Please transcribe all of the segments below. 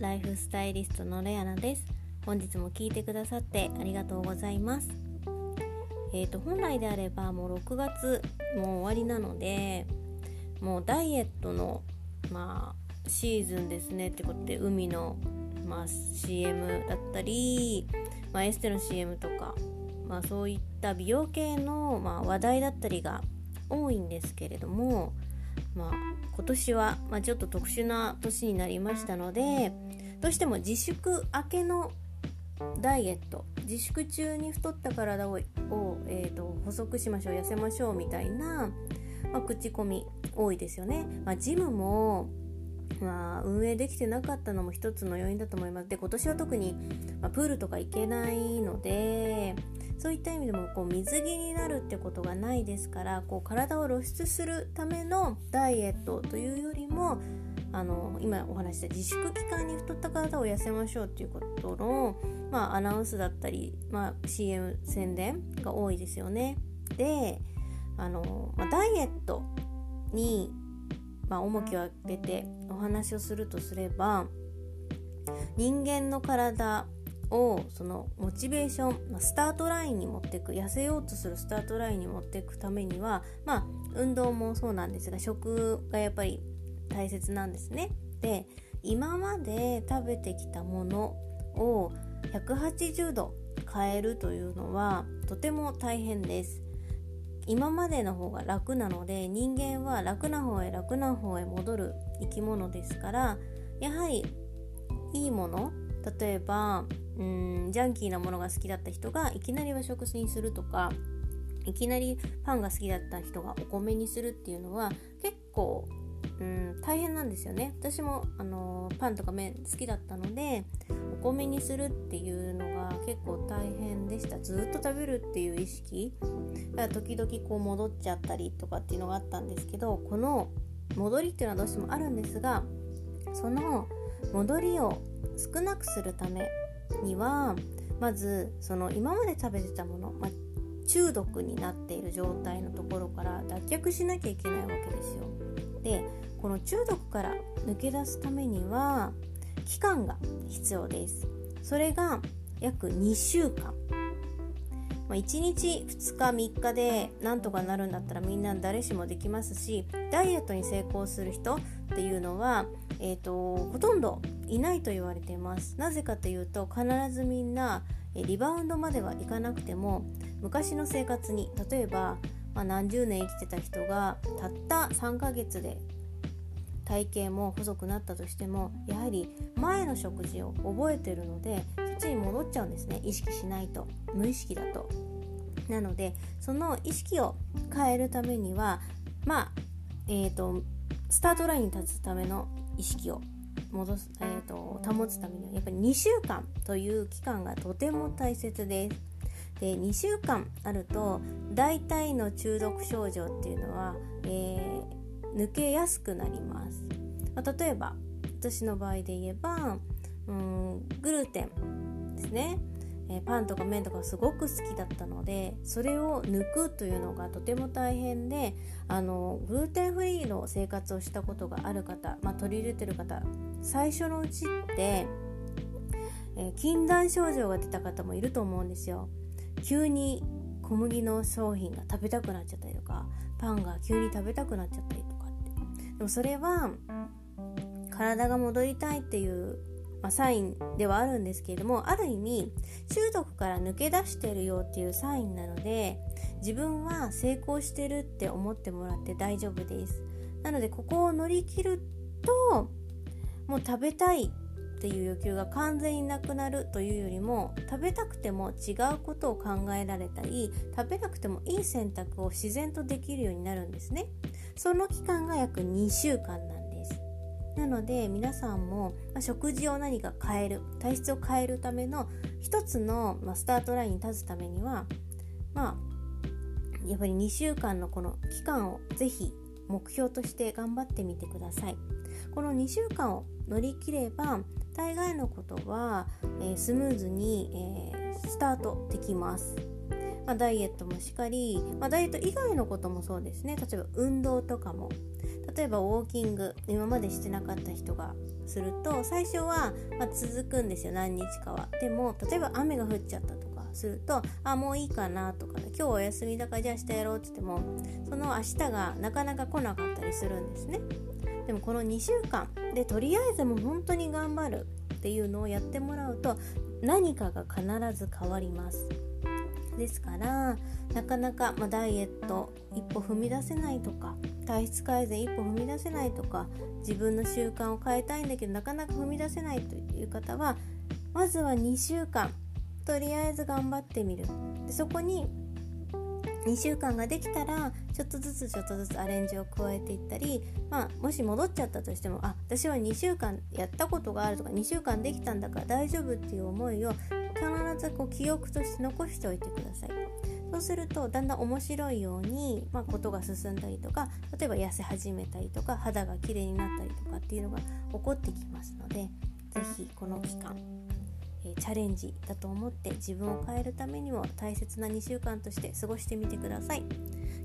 ライフスタイリストのレアナです。本日も聞いてくださってありがとうございます。えーと本来であればもう6月もう終わりなのでもうダイエットのまあシーズンですねってことで海のまあ CM だったり、まあ、エステの CM とかまあそういった美容系のまあ話題だったりが多いんですけれどもまあ、今年は、まあ、ちょっと特殊な年になりましたのでどうしても自粛明けのダイエット自粛中に太った体をえーと、細くしましょう痩せましょうみたいな、まあ、口コミ多いですよね。まあ、ジムもまあ、運営できてなかったのも一つの要因だと思いますで今年は特に、まあ、プールとか行けないのでそういった意味でもこう水着になるってことがないですからこう体を露出するためのダイエットというよりもあの今お話した自粛期間に太った体を痩せましょうっていうことの、まあ、アナウンスだったり、まあ、CM 宣伝が多いですよね。であの、まあ、ダイエットに、まあ、重きを当ててお話をするとすれば人間の体をそのモチベーションスタートラインに持っていく痩せようとするスタートラインに持っていくためにはまあ運動もそうなんですが食がやっぱり大切なんですね。で今まで食べてきたものを180度変えるというのはとても大変です。今までの方が楽なので人間は楽な方へ楽な方へ戻る生き物ですからやはりいいもの例えばうんジャンキーなものが好きだった人がいきなり和食にするとかいきなりパンが好きだった人がお米にするっていうのは結構うん大変なんですよね。私も、あのー、パンとか麺好きだったのでお米にするっていうのが結構大変でした。ずっと食べるっていう意識だから時々こう戻っちゃったりとかっていうのがあったんですけどこの戻りっていうのはどうしてもあるんですがその戻りを少なくするためにはまずその今まで食べてたもの、まあ、中毒になっている状態のところから脱却しなきゃいけないわけですよ。でこの中毒から抜け出すためには期間が必要です。それが約2週間。まあ、1日2日3日でなんとかなるんだったらみんな誰しもできますしダイエットに成功する人っていうのは、えーと、ほとんどいないと言われています。なぜかというと必ずみんなリバウンドまではいかなくても昔の生活に例えば、まあ、何十年生きてた人がたった3ヶ月で体型も細くなったとしてもやはり前の食事を覚えてるのでそっちに戻っちゃうんですね。意識しないと。無意識だと。なのでその意識を変えるためにはまあえっ、ー、とスタートラインに立つための意識を戻す、えーと、保つためにはやっぱり2週間という期間がとても大切です。で2週間あると大体の中毒症状っていうのは、えー、抜けやすくなります。まあ、例えば私の場合で言えばうんグルテンですねえ、パンとか麺とかすごく好きだったのでそれを抜くというのがとても大変であのグルテンフリーの生活をしたことがある方、まあ、取り入れてる方最初のうちって、え、禁断症状が出た方もいると思うんですよ。急に小麦の商品が食べたくなっちゃったりとかパンが急に食べたくなっちゃったりとかってでもそれは体が戻りたいっていうまあ、サインではあるんですけれどもある意味中毒から抜け出してるよっていうサインなので自分は成功してるって思ってもらって大丈夫です。なのでここを乗り切るともう食べたいっていう欲求が完全になくなるというよりも食べたくても違うことを考えられたり食べなくてもいい選択を自然とできるようになるんですね。その期間が約2週間なので皆さんも、ま食事を何か変える体質を変えるための一つの、まスタートラインに立つためにはまあやっぱり2週間のこの期間をぜひ目標として頑張ってみてください。この2週間を乗り切れば大概のことは、えー、スムーズに、えー、スタートできます。まあ、ダイエットもしかり、まあ、ダイエット以外のこともそうですね。例えば運動とかも。例えばウォーキング。今までしてなかった人がすると最初は、ま続くんですよ。何日かは。でも例えば雨が降っちゃったとかするとあもういいかなとか、ね、今日お休みだからじゃあ明日やろうって言ってもその明日がなかなか来なかったりするんですね。でもこの2週間。でとりあえずもう本当に頑張るっていうのをやってもらうと何かが必ず変わります。ですからなかなか、まあ、ダイエット一歩踏み出せないとか体質改善一歩踏み出せないとか自分の習慣を変えたいんだけどなかなか踏み出せないという方はまずは2週間とりあえず頑張ってみる。でそこに2週間ができたらちょっとずつちょっとずつアレンジを加えていったり、まあ、もし戻っちゃったとしてもあ私は2週間やったことがあるとか2週間できたんだから大丈夫っていう思いを必ずこう記憶として残しておいてください。そうするとだんだん面白いように、まあ、ことが進んだりとか例えば痩せ始めたりとか肌が綺麗になったりとかっていうのが起こってきますので是非この期間えチャレンジだと思って自分を変えるためにも大切な2週間として過ごしてみてください。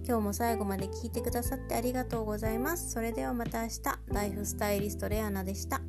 今日も最後まで聞いてくださってありがとうございます。それではまた明日。ライフスタイリストレアナでした。